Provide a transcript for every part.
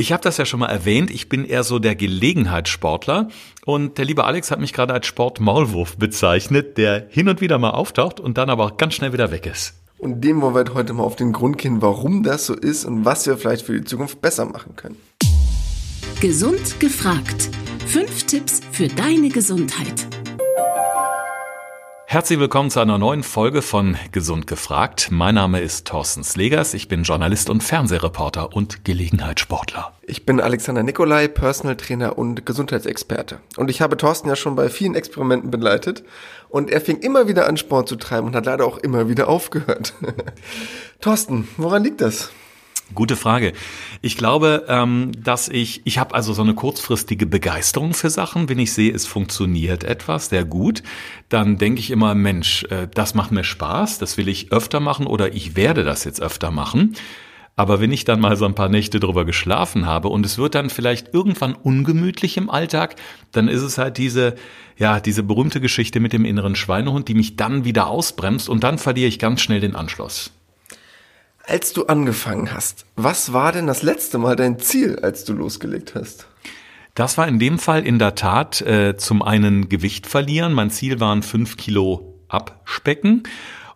Ich habe das ja schon mal erwähnt, ich bin eher so der Gelegenheitssportler und der liebe Alex hat mich gerade als Sportmaulwurf bezeichnet, der hin und wieder mal auftaucht und dann aber auch ganz schnell wieder weg ist. Und dem wollen wir heute mal auf den Grund gehen, warum das so ist und was wir vielleicht für die Zukunft besser machen können. Gesund gefragt. Fünf Tipps für deine Gesundheit. Herzlich willkommen zu einer neuen Folge von Gesund gefragt. Mein Name ist Thorsten Slegers. Ich bin Journalist und Fernsehreporter und Gelegenheitssportler. Ich bin Alexander Nikolai, Personal Trainer und Gesundheitsexperte. Und ich habe Thorsten ja schon bei vielen Experimenten begleitet. Und er fing immer wieder an, Sport zu treiben und hat leider auch immer wieder aufgehört. Thorsten, woran liegt das? Gute Frage. Ich glaube, ähm, dass ich, ich habe also so eine kurzfristige Begeisterung für Sachen. Wenn ich sehe, es funktioniert etwas sehr gut, dann denke ich immer, Mensch, äh, das macht mir Spaß, das will ich öfter machen oder ich werde das jetzt öfter machen. Aber wenn ich dann mal so ein paar Nächte drüber geschlafen habe und es wird dann vielleicht irgendwann ungemütlich im Alltag, dann ist es halt diese, ja, diese berühmte Geschichte mit dem inneren Schweinehund, die mich dann wieder ausbremst und dann verliere ich ganz schnell den Anschluss. Als du angefangen hast, was war denn das letzte Mal dein Ziel, als du losgelegt hast? Das war in dem Fall in der Tat äh, zum einen Gewicht verlieren. Mein Ziel waren fünf Kilo abspecken.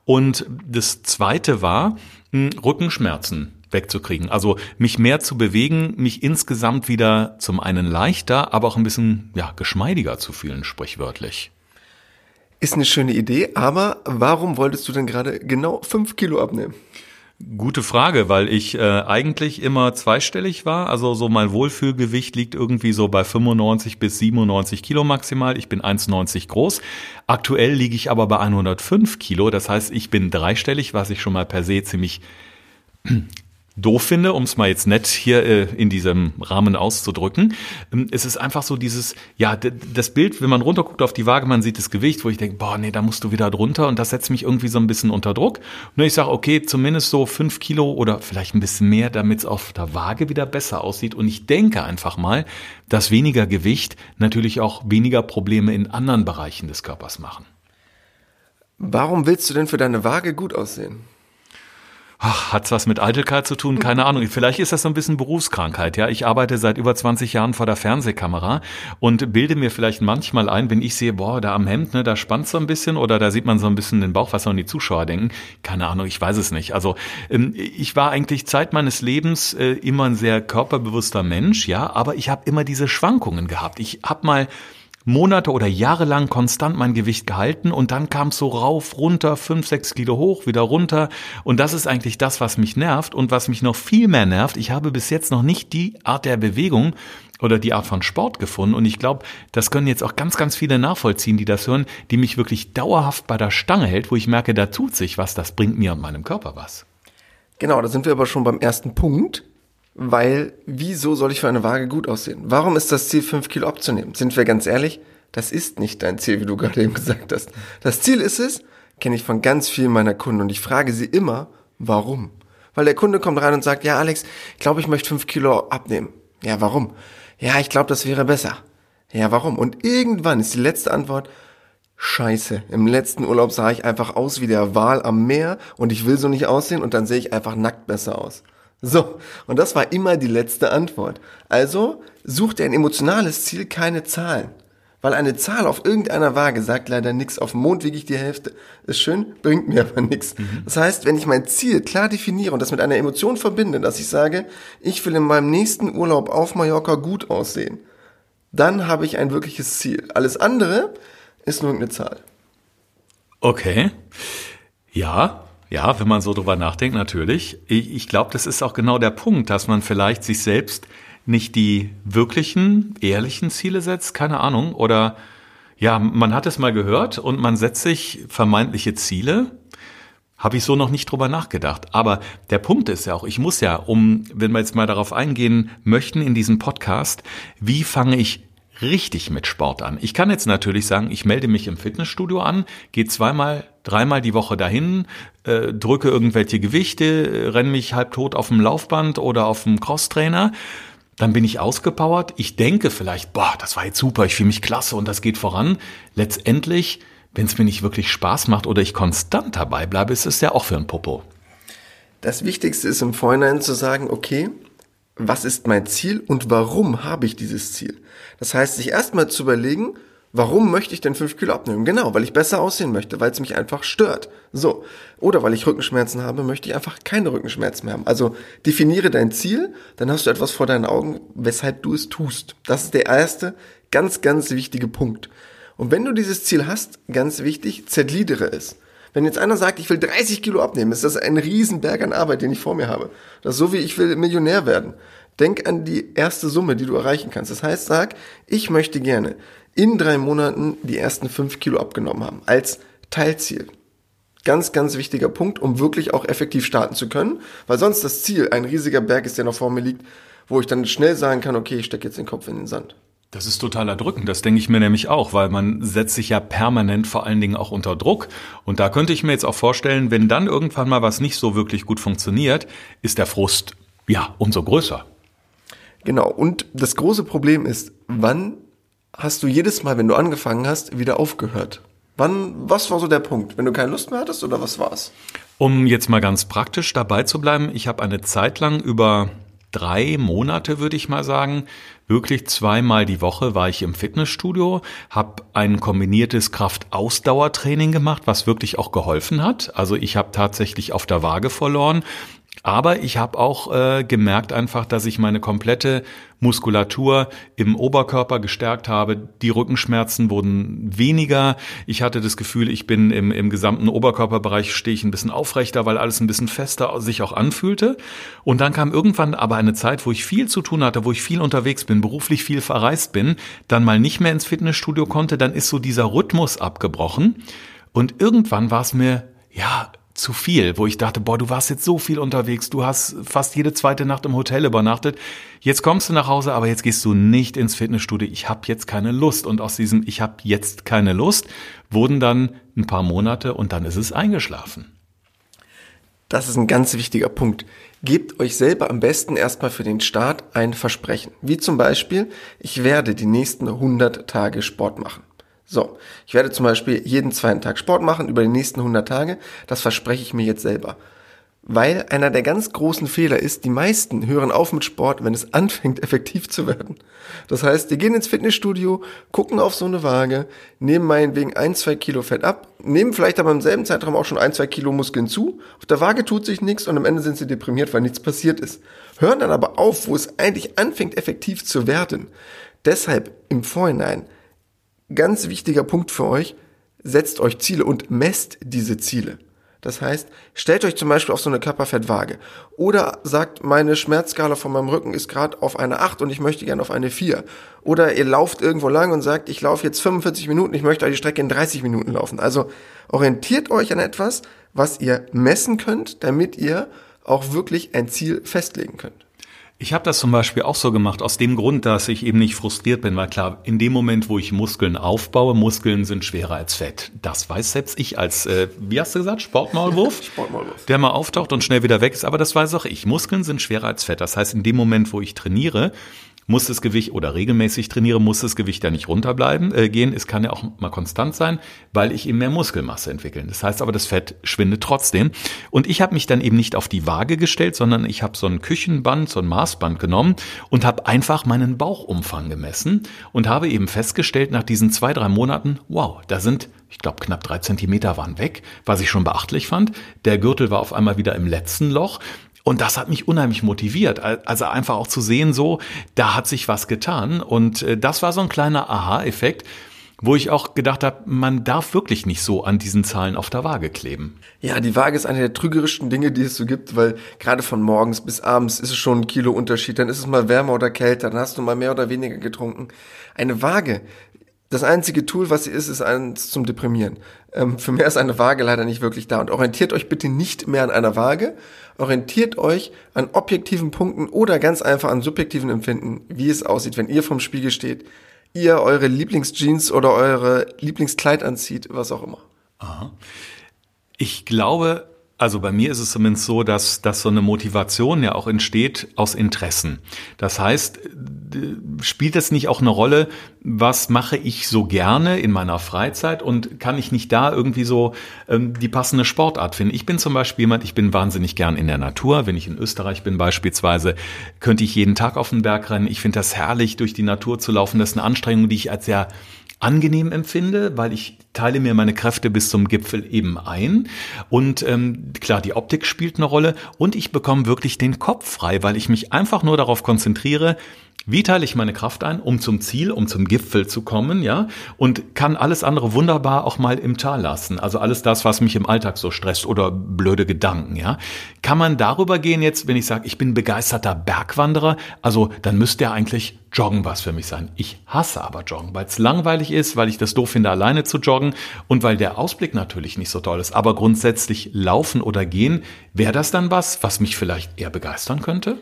Und das zweite war, mh, Rückenschmerzen wegzukriegen. Also mich mehr zu bewegen, mich insgesamt wieder zum einen leichter, aber auch ein bisschen ja, geschmeidiger zu fühlen, sprichwörtlich. Ist eine schöne Idee, aber warum wolltest du denn gerade genau fünf Kilo abnehmen? Gute Frage, weil ich äh, eigentlich immer zweistellig war. Also so mein Wohlfühlgewicht liegt irgendwie so bei 95 bis 97 Kilo maximal. Ich bin 1,90 groß. Aktuell liege ich aber bei 105 Kilo. Das heißt, ich bin dreistellig, was ich schon mal per se ziemlich doof finde, um es mal jetzt nett hier äh, in diesem Rahmen auszudrücken. Ähm, es ist einfach so dieses, ja, das Bild, wenn man runterguckt auf die Waage, man sieht das Gewicht, wo ich denke, boah, nee, da musst du wieder drunter und das setzt mich irgendwie so ein bisschen unter Druck. Nur ich sage, okay, zumindest so fünf Kilo oder vielleicht ein bisschen mehr, damit es auf der Waage wieder besser aussieht. Und ich denke einfach mal, dass weniger Gewicht natürlich auch weniger Probleme in anderen Bereichen des Körpers machen. Warum willst du denn für deine Waage gut aussehen? Ach, hat's was mit Eitelkeit zu tun? Keine Ahnung. Vielleicht ist das so ein bisschen Berufskrankheit. Ja, ich arbeite seit über 20 Jahren vor der Fernsehkamera und bilde mir vielleicht manchmal ein, wenn ich sehe, boah, da am Hemd, ne, da spannt so ein bisschen oder da sieht man so ein bisschen den Bauch, was sollen die Zuschauer denken? Keine Ahnung, ich weiß es nicht. Also ähm, ich war eigentlich Zeit meines Lebens äh, immer ein sehr körperbewusster Mensch, ja, aber ich habe immer diese Schwankungen gehabt. Ich habe mal Monate oder Jahre lang konstant mein Gewicht gehalten und dann kam es so rauf, runter, fünf, sechs Kilo hoch, wieder runter. Und das ist eigentlich das, was mich nervt und was mich noch viel mehr nervt. Ich habe bis jetzt noch nicht die Art der Bewegung oder die Art von Sport gefunden. Und ich glaube, das können jetzt auch ganz, ganz viele nachvollziehen, die das hören, die mich wirklich dauerhaft bei der Stange hält, wo ich merke, da tut sich was, das bringt mir und meinem Körper was. Genau, da sind wir aber schon beim ersten Punkt weil wieso soll ich für eine Waage gut aussehen? Warum ist das Ziel, fünf Kilo abzunehmen? Sind wir ganz ehrlich, das ist nicht dein Ziel, wie du gerade eben gesagt hast. Das Ziel ist es, kenne ich von ganz vielen meiner Kunden und ich frage sie immer, warum? Weil der Kunde kommt rein und sagt, ja Alex, ich glaube, ich möchte fünf Kilo abnehmen. Ja, warum? Ja, ich glaube, das wäre besser. Ja, warum? Und irgendwann ist die letzte Antwort, Scheiße, im letzten Urlaub sah ich einfach aus wie der Wal am Meer und ich will so nicht aussehen und dann sehe ich einfach nackt besser aus. So, und das war immer die letzte Antwort. Also sucht ein emotionales Ziel keine Zahlen. Weil eine Zahl auf irgendeiner Waage sagt leider nichts. Auf dem Mond wiege ich die Hälfte. Ist schön, bringt mir aber nichts. Mhm. Das heißt, wenn ich mein Ziel klar definiere und das mit einer Emotion verbinde, dass ich sage, ich will in meinem nächsten Urlaub auf Mallorca gut aussehen, dann habe ich ein wirkliches Ziel. Alles andere ist nur eine Zahl. Okay. Ja, ja, wenn man so drüber nachdenkt, natürlich. Ich, ich glaube, das ist auch genau der Punkt, dass man vielleicht sich selbst nicht die wirklichen, ehrlichen Ziele setzt, keine Ahnung. Oder ja, man hat es mal gehört und man setzt sich vermeintliche Ziele. Habe ich so noch nicht drüber nachgedacht. Aber der Punkt ist ja auch, ich muss ja, um, wenn wir jetzt mal darauf eingehen möchten in diesem Podcast, wie fange ich richtig mit Sport an. Ich kann jetzt natürlich sagen, ich melde mich im Fitnessstudio an, gehe zweimal, dreimal die Woche dahin, äh, drücke irgendwelche Gewichte, renne mich halb tot auf dem Laufband oder auf dem Crosstrainer. Dann bin ich ausgepowert. Ich denke vielleicht, boah, das war jetzt super, ich fühle mich klasse und das geht voran. Letztendlich, wenn es mir nicht wirklich Spaß macht oder ich konstant dabei bleibe, ist es ja auch für ein Popo. Das Wichtigste ist im Vorhinein zu sagen, okay, was ist mein Ziel und warum habe ich dieses Ziel? Das heißt, sich erstmal zu überlegen, Warum möchte ich denn 5 Kilo abnehmen? Genau, weil ich besser aussehen möchte, weil es mich einfach stört. So. Oder weil ich Rückenschmerzen habe, möchte ich einfach keine Rückenschmerzen mehr haben. Also definiere dein Ziel, dann hast du etwas vor deinen Augen, weshalb du es tust. Das ist der erste, ganz, ganz wichtige Punkt. Und wenn du dieses Ziel hast, ganz wichtig, zergliedere es. Wenn jetzt einer sagt, ich will 30 Kilo abnehmen, ist das ein Riesenberg an Arbeit, den ich vor mir habe. Das ist so wie ich will Millionär werden. Denk an die erste Summe, die du erreichen kannst. Das heißt, sag, ich möchte gerne in drei Monaten die ersten fünf Kilo abgenommen haben. Als Teilziel. Ganz, ganz wichtiger Punkt, um wirklich auch effektiv starten zu können, weil sonst das Ziel ein riesiger Berg ist, der noch vor mir liegt, wo ich dann schnell sagen kann, okay, ich stecke jetzt den Kopf in den Sand. Das ist total erdrückend, das denke ich mir nämlich auch, weil man setzt sich ja permanent vor allen Dingen auch unter Druck. Und da könnte ich mir jetzt auch vorstellen, wenn dann irgendwann mal was nicht so wirklich gut funktioniert, ist der Frust ja umso größer. Genau, und das große Problem ist, wann hast du jedes Mal, wenn du angefangen hast, wieder aufgehört? Wann, was war so der Punkt? Wenn du keine Lust mehr hattest oder was war's? Um jetzt mal ganz praktisch dabei zu bleiben, ich habe eine Zeit lang über drei Monate, würde ich mal sagen, wirklich zweimal die Woche war ich im Fitnessstudio, habe ein kombiniertes Kraft-Ausdauertraining gemacht, was wirklich auch geholfen hat. Also ich habe tatsächlich auf der Waage verloren aber ich habe auch äh, gemerkt einfach, dass ich meine komplette Muskulatur im Oberkörper gestärkt habe. Die Rückenschmerzen wurden weniger. Ich hatte das Gefühl, ich bin im, im gesamten Oberkörperbereich stehe ich ein bisschen aufrechter, weil alles ein bisschen fester sich auch anfühlte. Und dann kam irgendwann aber eine Zeit, wo ich viel zu tun hatte, wo ich viel unterwegs bin, beruflich viel verreist bin, dann mal nicht mehr ins Fitnessstudio konnte. Dann ist so dieser Rhythmus abgebrochen. Und irgendwann war es mir, ja, zu viel, wo ich dachte, boah, du warst jetzt so viel unterwegs, du hast fast jede zweite Nacht im Hotel übernachtet. Jetzt kommst du nach Hause, aber jetzt gehst du nicht ins Fitnessstudio. Ich habe jetzt keine Lust und aus diesem ich habe jetzt keine Lust wurden dann ein paar Monate und dann ist es eingeschlafen. Das ist ein ganz wichtiger Punkt. Gebt euch selber am besten erstmal für den Start ein Versprechen. Wie zum Beispiel, ich werde die nächsten 100 Tage Sport machen. So, ich werde zum Beispiel jeden zweiten Tag Sport machen über die nächsten 100 Tage. Das verspreche ich mir jetzt selber. Weil einer der ganz großen Fehler ist, die meisten hören auf mit Sport, wenn es anfängt, effektiv zu werden. Das heißt, die gehen ins Fitnessstudio, gucken auf so eine Waage, nehmen meinetwegen ein, zwei Kilo Fett ab, nehmen vielleicht aber im selben Zeitraum auch schon ein, zwei Kilo Muskeln zu. Auf der Waage tut sich nichts und am Ende sind sie deprimiert, weil nichts passiert ist. Hören dann aber auf, wo es eigentlich anfängt, effektiv zu werden. Deshalb im Vorhinein ganz wichtiger Punkt für euch, setzt euch Ziele und messt diese Ziele. Das heißt, stellt euch zum Beispiel auf so eine Körperfettwaage oder sagt, meine Schmerzskala von meinem Rücken ist gerade auf eine 8 und ich möchte gerne auf eine 4. Oder ihr lauft irgendwo lang und sagt, ich laufe jetzt 45 Minuten, ich möchte die Strecke in 30 Minuten laufen. Also orientiert euch an etwas, was ihr messen könnt, damit ihr auch wirklich ein Ziel festlegen könnt. Ich habe das zum Beispiel auch so gemacht, aus dem Grund, dass ich eben nicht frustriert bin, weil klar, in dem Moment, wo ich Muskeln aufbaue, Muskeln sind schwerer als Fett. Das weiß selbst ich als, äh, wie hast du gesagt, Sportmaulwurf? Sportmaulwurf. Der mal auftaucht und schnell wieder weg ist, aber das weiß auch ich. Muskeln sind schwerer als Fett. Das heißt, in dem Moment, wo ich trainiere, muss das Gewicht oder regelmäßig trainiere, muss das Gewicht ja nicht runterbleiben äh, gehen. Es kann ja auch mal konstant sein, weil ich eben mehr Muskelmasse entwickle. Das heißt aber, das Fett schwindet trotzdem. Und ich habe mich dann eben nicht auf die Waage gestellt, sondern ich habe so ein Küchenband, so ein Maßband genommen und habe einfach meinen Bauchumfang gemessen und habe eben festgestellt nach diesen zwei, drei Monaten, wow, da sind ich glaube, knapp drei Zentimeter waren weg, was ich schon beachtlich fand. Der Gürtel war auf einmal wieder im letzten Loch. Und das hat mich unheimlich motiviert. Also einfach auch zu sehen, so, da hat sich was getan. Und äh, das war so ein kleiner Aha-Effekt, wo ich auch gedacht habe, man darf wirklich nicht so an diesen Zahlen auf der Waage kleben. Ja, die Waage ist eine der trügerischsten Dinge, die es so gibt, weil gerade von morgens bis abends ist es schon ein Kilo Unterschied. Dann ist es mal wärmer oder kälter, dann hast du mal mehr oder weniger getrunken. Eine Waage das einzige Tool, was sie ist, ist eins zum Deprimieren. Ähm, für mehr ist eine Waage leider nicht wirklich da. Und orientiert euch bitte nicht mehr an einer Waage. Orientiert euch an objektiven Punkten oder ganz einfach an subjektiven Empfinden, wie es aussieht, wenn ihr vom Spiegel steht, ihr eure Lieblingsjeans oder eure Lieblingskleid anzieht, was auch immer. Aha. Ich glaube, also bei mir ist es zumindest so, dass, dass so eine Motivation ja auch entsteht aus Interessen. Das heißt, spielt es nicht auch eine Rolle, was mache ich so gerne in meiner Freizeit und kann ich nicht da irgendwie so ähm, die passende Sportart finden? Ich bin zum Beispiel jemand, ich bin wahnsinnig gern in der Natur. Wenn ich in Österreich bin beispielsweise, könnte ich jeden Tag auf den Berg rennen. Ich finde das herrlich, durch die Natur zu laufen. Das ist eine Anstrengung, die ich als sehr angenehm empfinde, weil ich teile mir meine Kräfte bis zum Gipfel eben ein. Und ähm, klar, die Optik spielt eine Rolle und ich bekomme wirklich den Kopf frei, weil ich mich einfach nur darauf konzentriere, wie teile ich meine Kraft ein, um zum Ziel, um zum Gipfel zu kommen, ja? Und kann alles andere wunderbar auch mal im Tal lassen. Also alles das, was mich im Alltag so stresst oder blöde Gedanken, ja? Kann man darüber gehen jetzt, wenn ich sage, ich bin begeisterter Bergwanderer, also dann müsste ja eigentlich Joggen was für mich sein. Ich hasse aber Joggen, weil es langweilig ist, weil ich das doof finde, alleine zu joggen und weil der Ausblick natürlich nicht so toll ist. Aber grundsätzlich laufen oder gehen, wäre das dann was, was mich vielleicht eher begeistern könnte?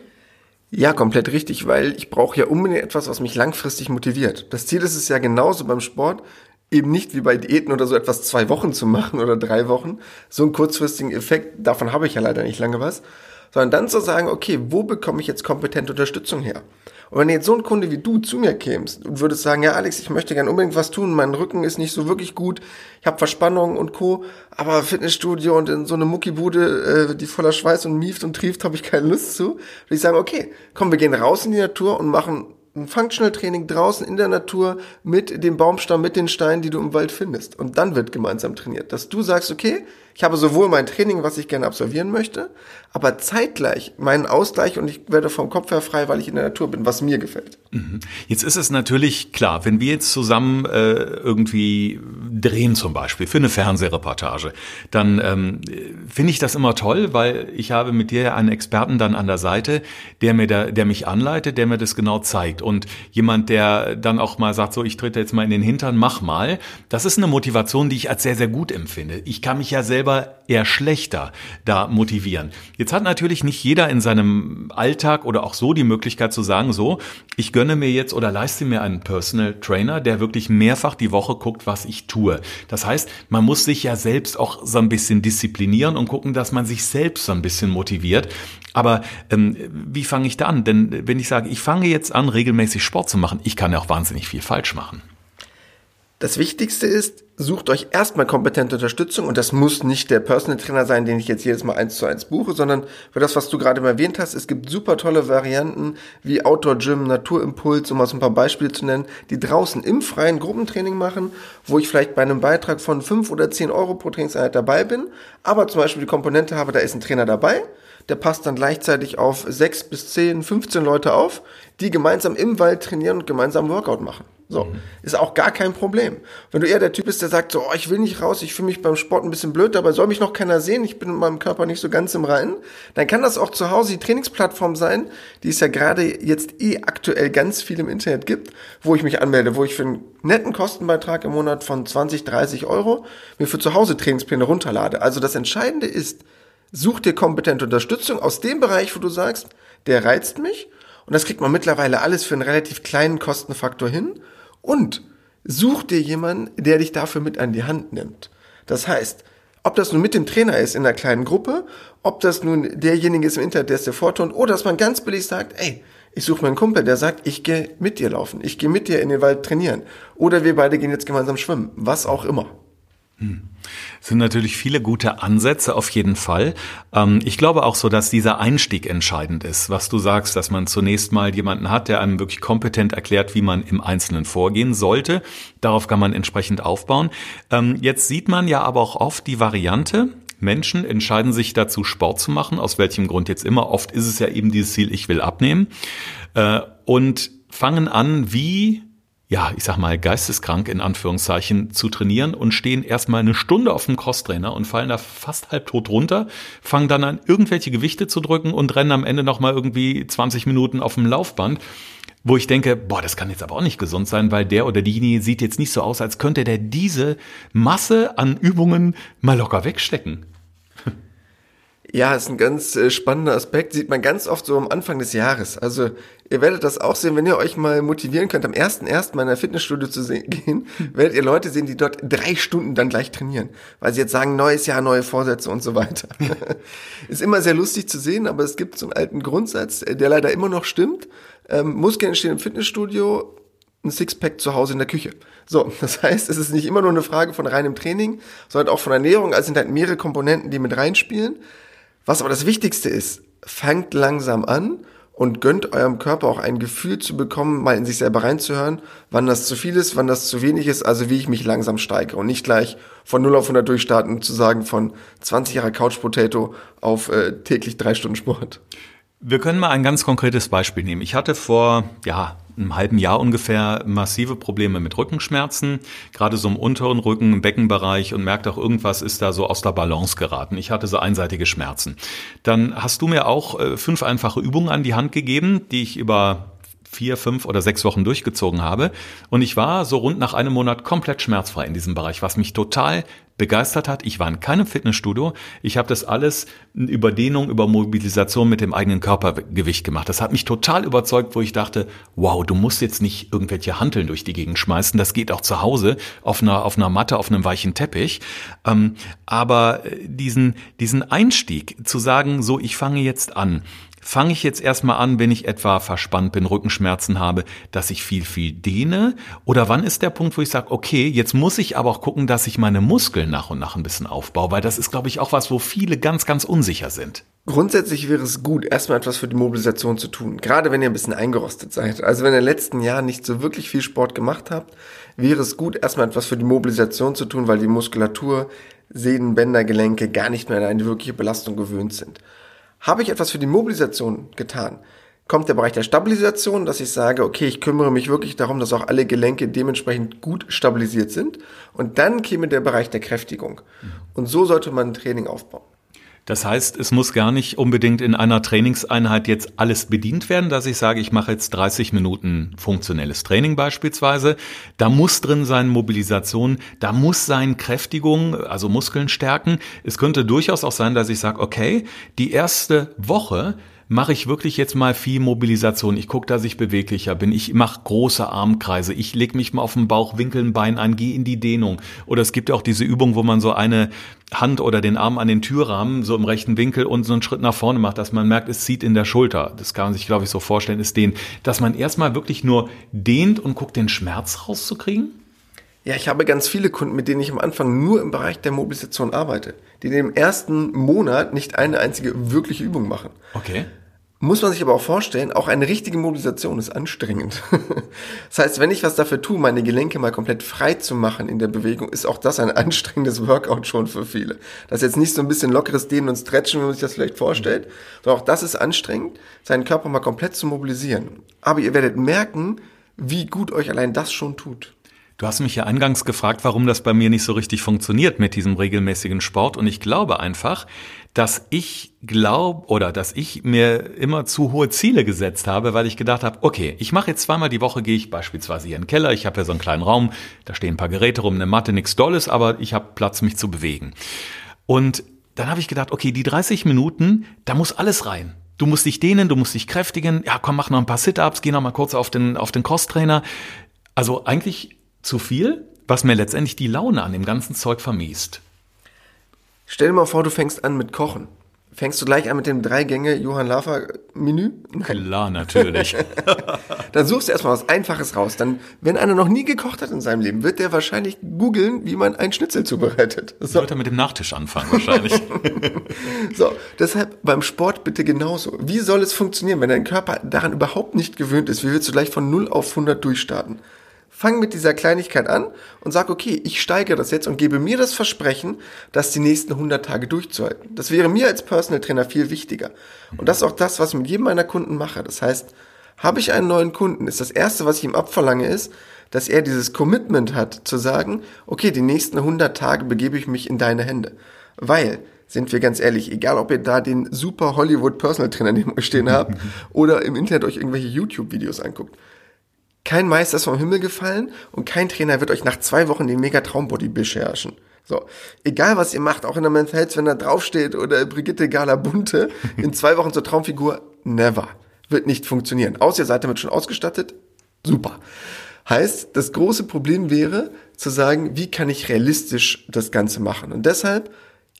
Ja, komplett richtig, weil ich brauche ja unbedingt etwas, was mich langfristig motiviert. Das Ziel ist es ja genauso beim Sport, eben nicht wie bei Diäten oder so etwas zwei Wochen zu machen oder drei Wochen. So einen kurzfristigen Effekt, davon habe ich ja leider nicht lange was. Sondern dann zu sagen, okay, wo bekomme ich jetzt kompetente Unterstützung her? Und wenn jetzt so ein Kunde wie du zu mir kämst und würdest sagen, ja Alex, ich möchte gerne unbedingt was tun, mein Rücken ist nicht so wirklich gut, ich habe Verspannungen und Co., aber Fitnessstudio und in so eine Muckibude, äh, die voller Schweiß und mieft und trieft, habe ich keine Lust zu. Und ich sage, okay, komm, wir gehen raus in die Natur und machen ein Functional Training draußen in der Natur mit dem Baumstamm, mit den Steinen, die du im Wald findest. Und dann wird gemeinsam trainiert. Dass du sagst, okay, ich habe sowohl mein Training, was ich gerne absolvieren möchte, aber zeitgleich meinen Ausgleich und ich werde vom Kopf her frei, weil ich in der Natur bin, was mir gefällt. Mhm. Jetzt ist es natürlich klar, wenn wir jetzt zusammen äh, irgendwie drehen zum Beispiel für eine Fernsehreportage, dann ähm, finde ich das immer toll, weil ich habe mit dir einen Experten dann an der Seite, der mir da, der mich anleitet, der mir das genau zeigt und jemand, der dann auch mal sagt, so ich trete jetzt mal in den Hintern, mach mal. Das ist eine Motivation, die ich als sehr sehr gut empfinde. Ich kann mich ja selber selber eher schlechter da motivieren. Jetzt hat natürlich nicht jeder in seinem Alltag oder auch so die Möglichkeit zu sagen, so, ich gönne mir jetzt oder leiste mir einen Personal Trainer, der wirklich mehrfach die Woche guckt, was ich tue. Das heißt, man muss sich ja selbst auch so ein bisschen disziplinieren und gucken, dass man sich selbst so ein bisschen motiviert. Aber ähm, wie fange ich da an? Denn wenn ich sage, ich fange jetzt an, regelmäßig Sport zu machen, ich kann ja auch wahnsinnig viel falsch machen. Das Wichtigste ist, sucht euch erstmal kompetente Unterstützung und das muss nicht der Personal Trainer sein, den ich jetzt jedes Mal eins zu eins buche, sondern für das, was du gerade erwähnt hast, es gibt super tolle Varianten wie Outdoor Gym, Naturimpuls, um mal so ein paar Beispiele zu nennen, die draußen im freien Gruppentraining machen, wo ich vielleicht bei einem Beitrag von fünf oder zehn Euro pro Trainingseinheit dabei bin, aber zum Beispiel die Komponente habe, da ist ein Trainer dabei, der passt dann gleichzeitig auf sechs bis zehn, 15 Leute auf, die gemeinsam im Wald trainieren und gemeinsam Workout machen. So, mhm. ist auch gar kein Problem. Wenn du eher der Typ bist, der sagt so, oh, ich will nicht raus, ich fühle mich beim Sport ein bisschen blöd, dabei soll mich noch keiner sehen, ich bin mit meinem Körper nicht so ganz im Reinen, dann kann das auch zu Hause die Trainingsplattform sein, die es ja gerade jetzt eh aktuell ganz viel im Internet gibt, wo ich mich anmelde, wo ich für einen netten Kostenbeitrag im Monat von 20, 30 Euro mir für zu Hause Trainingspläne runterlade. Also das Entscheidende ist, such dir kompetente Unterstützung aus dem Bereich, wo du sagst, der reizt mich und das kriegt man mittlerweile alles für einen relativ kleinen Kostenfaktor hin und such dir jemanden, der dich dafür mit an die Hand nimmt. Das heißt, ob das nun mit dem Trainer ist in einer kleinen Gruppe, ob das nun derjenige ist im Internet, der es dir vortont, oder dass man ganz billig sagt, ey, ich suche mir einen Kumpel, der sagt, ich gehe mit dir laufen, ich gehe mit dir in den Wald trainieren. Oder wir beide gehen jetzt gemeinsam schwimmen, was auch immer. Es sind natürlich viele gute Ansätze auf jeden Fall. Ähm, ich glaube auch so, dass dieser Einstieg entscheidend ist, was du sagst, dass man zunächst mal jemanden hat, der einem wirklich kompetent erklärt, wie man im Einzelnen vorgehen sollte. Darauf kann man entsprechend aufbauen. Ähm, jetzt sieht man ja aber auch oft die Variante, Menschen entscheiden sich dazu, Sport zu machen, aus welchem Grund jetzt immer. Oft ist es ja eben dieses Ziel, ich will abnehmen. Äh, und fangen an, wie ja, ich sag mal, geisteskrank in Anführungszeichen zu trainieren und stehen erstmal eine Stunde auf dem Crosstrainer und fallen da fast halb tot runter, fangen dann an, irgendwelche Gewichte zu drücken und rennen am Ende nochmal irgendwie 20 Minuten auf dem Laufband. Wo ich denke, boah, das kann jetzt aber auch nicht gesund sein, weil der oder diejenige sieht jetzt nicht so aus, als könnte der diese Masse an Übungen mal locker wegstecken. Ja, ist ein ganz äh, spannender Aspekt. Sieht man ganz oft so am Anfang des Jahres. Also ihr werdet das auch sehen, wenn ihr euch mal motivieren könnt, am 1.1. meiner Fitnessstudio zu gehen, werdet ihr Leute sehen, die dort drei Stunden dann gleich trainieren. Weil sie jetzt sagen, neues Jahr, neue Vorsätze und so weiter. ist immer sehr lustig zu sehen, aber es gibt so einen alten Grundsatz, äh, der leider immer noch stimmt. ähm, Muskeln entstehen im Fitnessstudio, ein Sixpack zu Hause in der Küche. So, das heißt, es ist nicht immer nur eine Frage von reinem Training, sondern auch von Ernährung. Also sind halt mehrere Komponenten, die mit reinspielen. Was aber das Wichtigste ist, fangt langsam an und gönnt eurem Körper auch ein Gefühl zu bekommen, mal in sich selber reinzuhören, wann das zu viel ist, wann das zu wenig ist, also wie ich mich langsam steigere und nicht gleich von 0 auf 100 durchstarten und zu sagen von 20 Jahre Couch Potato auf äh, täglich drei Stunden Sport. Wir können mal ein ganz konkretes Beispiel nehmen. Ich hatte vor, ja, einem halben Jahr ungefähr massive Probleme mit Rückenschmerzen, gerade so im unteren Rücken, im Beckenbereich und merkte auch, irgendwas ist da so aus der Balance geraten. Ich hatte so einseitige Schmerzen. Dann hast du mir auch äh, fünf einfache Übungen an die Hand gegeben, die ich über vier, fünf oder sechs Wochen durchgezogen habe. Und ich war so rund nach einem Monat komplett schmerzfrei in diesem Bereich, was mich total begeistert hat. Ich war in keinem Fitnessstudio. Ich habe das alles über Dehnung, über Mobilisation mit dem eigenen Körpergewicht gemacht. Das hat mich total überzeugt, wo ich dachte, wow, du musst jetzt nicht irgendwelche Hanteln durch die Gegend schmeißen. Das geht auch zu Hause auf einer, auf einer Matte, auf einem weichen Teppich. Ähm, aber äh, diesen, diesen Einstieg zu sagen, so, ich fange jetzt an, fange ich jetzt erstmal an, wenn ich etwa verspannt bin, Rückenschmerzen habe, dass ich viel, viel dehne? Oder wann ist der Punkt, wo ich sage, okay, jetzt muss ich aber auch gucken, dass ich meine Muskeln nach und nach ein bisschen aufbaue? Weil das ist, glaube ich, auch was, wo viele ganz, ganz unsicher sind. Grundsätzlich wäre es gut, erstmal etwas für die Mobilisation zu tun. Gerade wenn ihr ein bisschen eingerostet seid. Also wenn ihr in den letzten Jahren nicht so wirklich viel Sport gemacht habt, wäre es gut, erstmal etwas für die Mobilisation zu tun, weil die Muskulatur, Sehnen, Bänder, Gelenke gar nicht mehr an eine wirkliche Belastung gewöhnt sind. Habe ich etwas für die Mobilisation getan? Kommt der Bereich der Stabilisation, dass ich sage, okay, ich kümmere mich wirklich darum, dass auch alle Gelenke dementsprechend gut stabilisiert sind. Und dann käme der Bereich der Kräftigung. Und so sollte man ein Training aufbauen. Das heißt, es muss gar nicht unbedingt in einer Trainingseinheit jetzt alles bedient werden, dass ich sage, ich mache jetzt 30 Minuten funktionelles Training beispielsweise. Da muss drin sein Mobilisation, da muss sein Kräftigung, also Muskeln stärken. Es könnte durchaus auch sein, dass ich sage, okay, die erste Woche mache ich wirklich jetzt mal viel Mobilisation. Ich gucke, dass ich beweglicher bin. Ich mache große Armkreise. Ich lege mich mal auf den Bauch, winkel ein Bein an, gehe in die Dehnung. Oder es gibt ja auch diese Übung, wo man so eine Hand oder den Arm an den Türrahmen so im rechten Winkel und so einen Schritt nach vorne macht, dass man merkt, es zieht in der Schulter. Das kann man sich, glaube ich, so vorstellen, ist dehnt. Dass man erstmal wirklich nur dehnt und guckt, den Schmerz rauszukriegen? Ja, ich habe ganz viele Kunden, mit denen ich am Anfang nur im Bereich der Mobilisation arbeite, die in dem ersten Monat nicht eine einzige wirkliche Übung machen. Okay. Muss man sich aber auch vorstellen, auch eine richtige Mobilisation ist anstrengend. das heißt, wenn ich was dafür tue, meine Gelenke mal komplett frei zu machen in der Bewegung, ist auch das ein anstrengendes Workout schon für viele. Das ist jetzt nicht so ein bisschen lockeres Dehnen und Stretchen, wie man sich das vielleicht vorstellt, sondern auch das ist anstrengend, seinen Körper mal komplett zu mobilisieren. Aber ihr werdet merken, wie gut euch allein das schon tut. Du hast mich ja eingangs gefragt, warum das bei mir nicht so richtig funktioniert mit diesem regelmäßigen Sport. Und ich glaube einfach, dass ich glaube oder dass ich mir immer zu hohe Ziele gesetzt habe, weil ich gedacht habe, okay, ich mache jetzt zweimal die Woche, gehe ich beispielsweise hier in den Keller, ich habe ja so einen kleinen Raum, da stehen ein paar Geräte rum, eine Matte, nichts Dolles, aber ich habe Platz, mich zu bewegen. Und dann habe ich gedacht, okay, die 30 Minuten, da muss alles rein. Du musst dich dehnen, du musst dich kräftigen. Ja, komm, mach noch ein paar Sit-ups, geh noch mal kurz auf den auf den Cross-Trainer. Also eigentlich zu viel, was mir letztendlich die Laune an dem ganzen Zeug vermiest. Stell dir mal vor, du fängst an mit Kochen. Fängst du gleich an mit dem Drei-Gänge Johann Lafer Menü? Klar, natürlich. dann suchst du erstmal was Einfaches raus. Dann, wenn einer noch nie gekocht hat in seinem Leben, wird der wahrscheinlich googeln, wie man ein Schnitzel zubereitet. So. Wird er mit dem Nachtisch anfangen, wahrscheinlich. so, deshalb beim Sport bitte genauso. Wie soll es funktionieren, wenn dein Körper daran überhaupt nicht gewöhnt ist? Wie willst du gleich von 0 auf 100 durchstarten? Fang mit dieser Kleinigkeit an und sag, okay, ich steigere das jetzt und gebe mir das Versprechen, das die nächsten 100 Tage durchzuhalten. Das wäre mir als Personal Trainer viel wichtiger. Und das ist auch das, was ich mit jedem meiner Kunden mache. Das heißt, habe ich einen neuen Kunden, ist das erste, was ich ihm abverlange, ist, dass er dieses Commitment hat, zu sagen, okay, die nächsten 100 Tage begebe ich mich in deine Hände. Weil, sind wir ganz ehrlich, egal ob ihr da den super Hollywood Personal Trainer neben euch stehen habt oder im Internet euch irgendwelche YouTube-Videos anguckt, kein Meister ist vom Himmel gefallen und kein Trainer wird euch nach zwei Wochen den mega Traumbody beherrschen. So, egal was ihr macht, auch in der Men's Health, wenn da draufsteht oder Brigitte Gala Bunte, in zwei Wochen zur Traumfigur, never. Wird nicht funktionieren. Außer ihr seid damit schon ausgestattet, super. Heißt, das große Problem wäre, zu sagen, wie kann ich realistisch das Ganze machen? Und deshalb,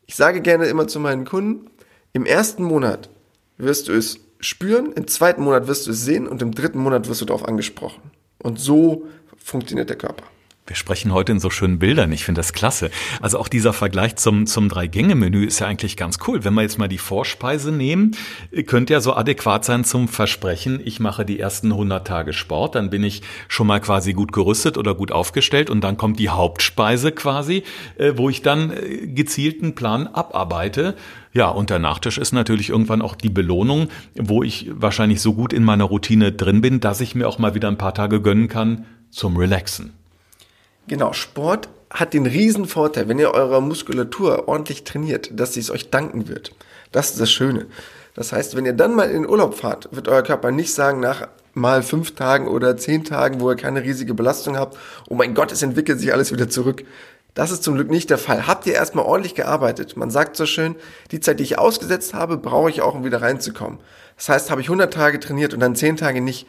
ich sage gerne immer zu meinen Kunden, im ersten Monat wirst du es spüren, im zweiten Monat wirst du es sehen und im dritten Monat wirst du darauf angesprochen. Und so funktioniert der Körper. Wir sprechen heute in so schönen Bildern. Ich finde das klasse. Also auch dieser Vergleich zum, zum Drei-Gänge-Menü ist ja eigentlich ganz cool. Wenn wir jetzt mal die Vorspeise nehmen, könnte ja so adäquat sein zum Versprechen, ich mache die ersten 100 Tage Sport, dann bin ich schon mal quasi gut gerüstet oder gut aufgestellt und dann kommt die Hauptspeise quasi, äh, wo ich dann äh, gezielten Plan abarbeite. Ja, und der Nachtisch ist natürlich irgendwann auch die Belohnung, wo ich wahrscheinlich so gut in meiner Routine drin bin, dass ich mir auch mal wieder ein paar Tage gönnen kann zum Relaxen. Genau, Sport hat den riesen Vorteil, wenn ihr eure Muskulatur ordentlich trainiert, dass sie es euch danken wird. Das ist das Schöne. Das heißt, wenn ihr dann mal in den Urlaub fahrt, wird euer Körper nicht sagen nach mal fünf Tagen oder zehn Tagen, wo ihr keine riesige Belastung habt, oh mein Gott, es entwickelt sich alles wieder zurück. Das ist zum Glück nicht der Fall. Habt ihr erstmal ordentlich gearbeitet? Man sagt so schön, die Zeit, die ich ausgesetzt habe, brauche ich auch, um wieder reinzukommen. Das heißt, habe ich 100 Tage trainiert und dann 10 Tage nicht,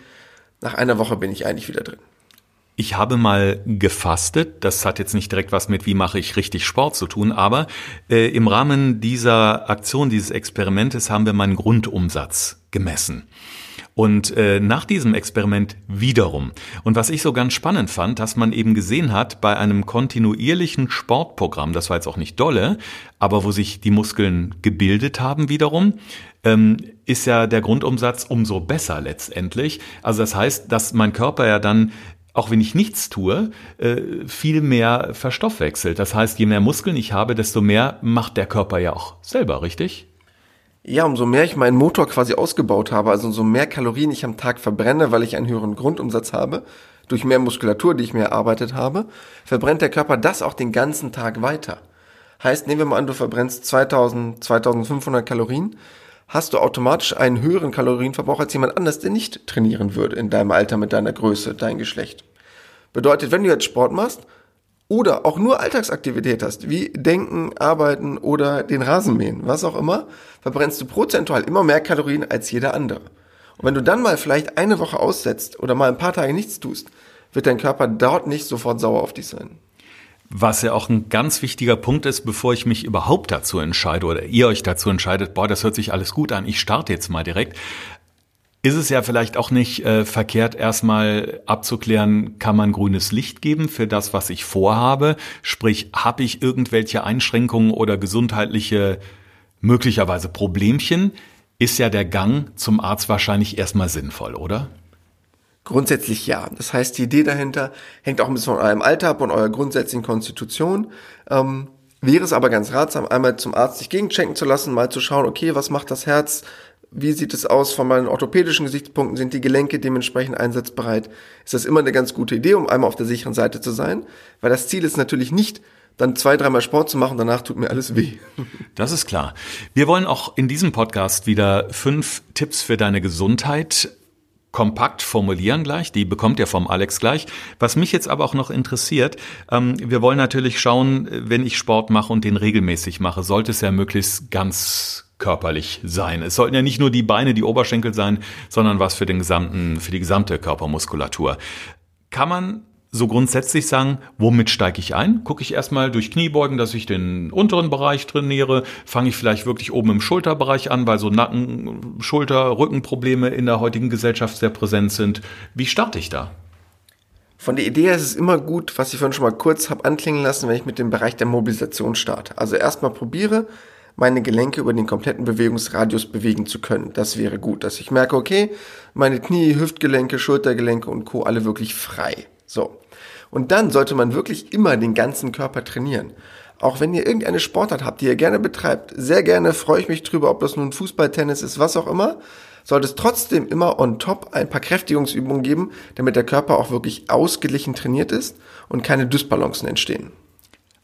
nach einer Woche bin ich eigentlich wieder drin. Ich habe mal gefastet. Das hat jetzt nicht direkt was mit, wie mache ich richtig Sport zu tun, aber äh, im Rahmen dieser Aktion, dieses Experimentes haben wir meinen Grundumsatz gemessen. Und äh, nach diesem Experiment wiederum. Und was ich so ganz spannend fand, dass man eben gesehen hat, bei einem kontinuierlichen Sportprogramm, das war jetzt auch nicht dolle, aber wo sich die Muskeln gebildet haben wiederum, ähm, ist ja der Grundumsatz umso besser letztendlich. Also das heißt, dass mein Körper ja dann auch wenn ich nichts tue, äh, viel mehr verstoffwechselt. Das heißt, je mehr Muskeln ich habe, desto mehr macht der Körper ja auch selber, richtig? Ja, umso mehr ich meinen Motor quasi ausgebaut habe, also umso mehr Kalorien ich am Tag verbrenne, weil ich einen höheren Grundumsatz habe, durch mehr Muskulatur, die ich mir erarbeitet habe, verbrennt der Körper das auch den ganzen Tag weiter. Heißt, nehmen wir mal an, du verbrennst 2000, 2500 Kalorien, hast du automatisch einen höheren Kalorienverbrauch als jemand anders, der nicht trainieren würde in deinem Alter mit deiner Größe, dein Geschlecht. Bedeutet, wenn du jetzt Sport machst oder auch nur Alltagsaktivität hast, wie Denken, Arbeiten oder den Rasenmähen, was auch immer, verbrennst du prozentual immer mehr Kalorien als jeder andere. Und wenn du dann mal vielleicht eine Woche aussetzt oder mal ein paar Tage nichts tust, wird dein Körper dort nicht sofort sauer auf dich sein. Was ja auch ein ganz wichtiger Punkt ist, bevor ich mich überhaupt dazu entscheide oder ihr euch dazu entscheidet, boah, das hört sich alles gut an, ich starte jetzt mal direkt, ist es ja vielleicht auch nicht äh, verkehrt, erstmal abzuklären, kann man grünes Licht geben für das, was ich vorhabe? Sprich, habe ich irgendwelche Einschränkungen oder gesundheitliche möglicherweise Problemchen? Ist ja der Gang zum Arzt wahrscheinlich erstmal sinnvoll, oder? Grundsätzlich ja. Das heißt, die Idee dahinter hängt auch ein bisschen von eurem Alter ab und eurer grundsätzlichen Konstitution. Ähm, wäre es aber ganz ratsam, einmal zum Arzt sich gegenchecken zu lassen, mal zu schauen, okay, was macht das Herz? Wie sieht es aus von meinen orthopädischen Gesichtspunkten? Sind die Gelenke dementsprechend einsatzbereit? Ist das immer eine ganz gute Idee, um einmal auf der sicheren Seite zu sein? Weil das Ziel ist natürlich nicht, dann zwei, dreimal Sport zu machen, danach tut mir alles weh. Das ist klar. Wir wollen auch in diesem Podcast wieder fünf Tipps für deine Gesundheit kompakt formulieren gleich, die bekommt ihr vom Alex gleich. Was mich jetzt aber auch noch interessiert, ähm, wir wollen natürlich schauen, wenn ich Sport mache und den regelmäßig mache, sollte es ja möglichst ganz körperlich sein. Es sollten ja nicht nur die Beine, die Oberschenkel sein, sondern was für den gesamten, für die gesamte Körpermuskulatur. Kann man so grundsätzlich sagen, womit steige ich ein? Gucke ich erstmal durch Kniebeugen, dass ich den unteren Bereich trainiere? Fange ich vielleicht wirklich oben im Schulterbereich an, weil so Nacken, Schulter, Rückenprobleme in der heutigen Gesellschaft sehr präsent sind? Wie starte ich da? Von der Idee her ist es immer gut, was ich vorhin schon mal kurz habe anklingen lassen, wenn ich mit dem Bereich der Mobilisation starte. Also erstmal probiere, meine Gelenke über den kompletten Bewegungsradius bewegen zu können. Das wäre gut, dass ich merke, okay, meine Knie, Hüftgelenke, Schultergelenke und Co. alle wirklich frei. So. Und dann sollte man wirklich immer den ganzen Körper trainieren. Auch wenn ihr irgendeine Sportart habt, die ihr gerne betreibt, sehr gerne freue ich mich drüber, ob das nun Fußball, Tennis ist, was auch immer, sollte es trotzdem immer on top ein paar Kräftigungsübungen geben, damit der Körper auch wirklich ausgeglichen trainiert ist und keine Dysbalancen entstehen.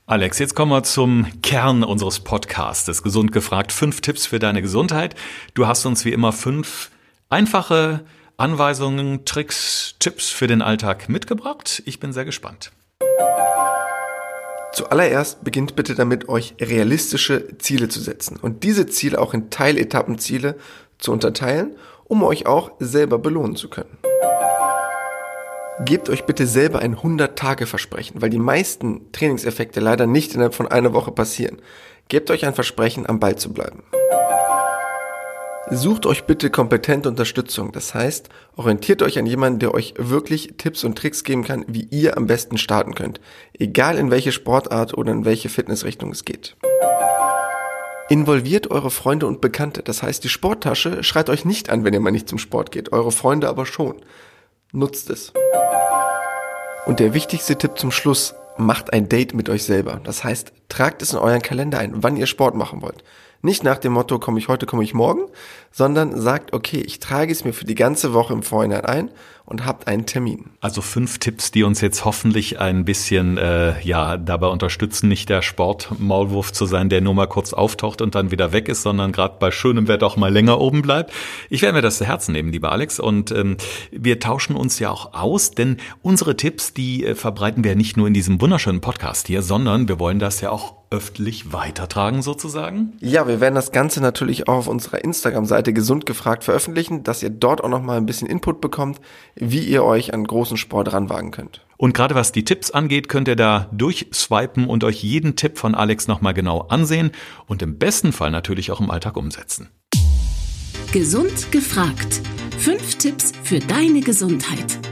Alex, jetzt kommen wir zum Kern unseres Podcasts. Gesund gefragt. Fünf Tipps für deine Gesundheit. Du hast uns wie immer fünf einfache Anweisungen, Tricks, Tipps für den Alltag mitgebracht. Ich bin sehr gespannt. Zuallererst beginnt bitte damit, euch realistische Ziele zu setzen und diese Ziele auch in Teiletappenziele zu unterteilen, um euch auch selber belohnen zu können. Gebt euch bitte selber ein 100-Tage-Versprechen, weil die meisten Trainingseffekte leider nicht innerhalb von einer Woche passieren. Gebt euch ein Versprechen, am Ball zu bleiben. Sucht euch bitte kompetente Unterstützung. Das heißt, orientiert euch an jemanden, der euch wirklich Tipps und Tricks geben kann, wie ihr am besten starten könnt. Egal in welche Sportart oder in welche Fitnessrichtung es geht. Involviert eure Freunde und Bekannte. Das heißt, die Sporttasche schreit euch nicht an, wenn ihr mal nicht zum Sport geht. Eure Freunde aber schon. Nutzt es. Und der wichtigste Tipp zum Schluss, macht ein Date mit euch selber. Das heißt, tragt es in euren Kalender ein, wann ihr Sport machen wollt. Nicht nach dem Motto, komme ich heute, komme ich morgen, sondern sagt, okay, ich trage es mir für die ganze Woche im Vorhinein ein und habt einen Termin. Also fünf Tipps, die uns jetzt hoffentlich ein bisschen äh, ja dabei unterstützen, nicht der Sportmaulwurf zu sein, der nur mal kurz auftaucht und dann wieder weg ist, sondern gerade bei schönem Wetter auch mal länger oben bleibt. Ich werde mir das zu Herzen nehmen, lieber Alex, und ähm, wir tauschen uns ja auch aus, denn unsere Tipps, die äh, verbreiten wir nicht nur in diesem wunderschönen Podcast hier, sondern wir wollen das ja auch öffentlich weitertragen sozusagen? Ja, wir werden das Ganze natürlich auch auf unserer Instagram-Seite gesund gefragt veröffentlichen, dass ihr dort auch noch mal ein bisschen Input bekommt, wie ihr euch an großen Sport ranwagen könnt. Und gerade was die Tipps angeht, könnt ihr da durchswipen und euch jeden Tipp von Alex nochmal genau ansehen und im besten Fall natürlich auch im Alltag umsetzen. Gesund gefragt. Fünf Tipps für deine Gesundheit.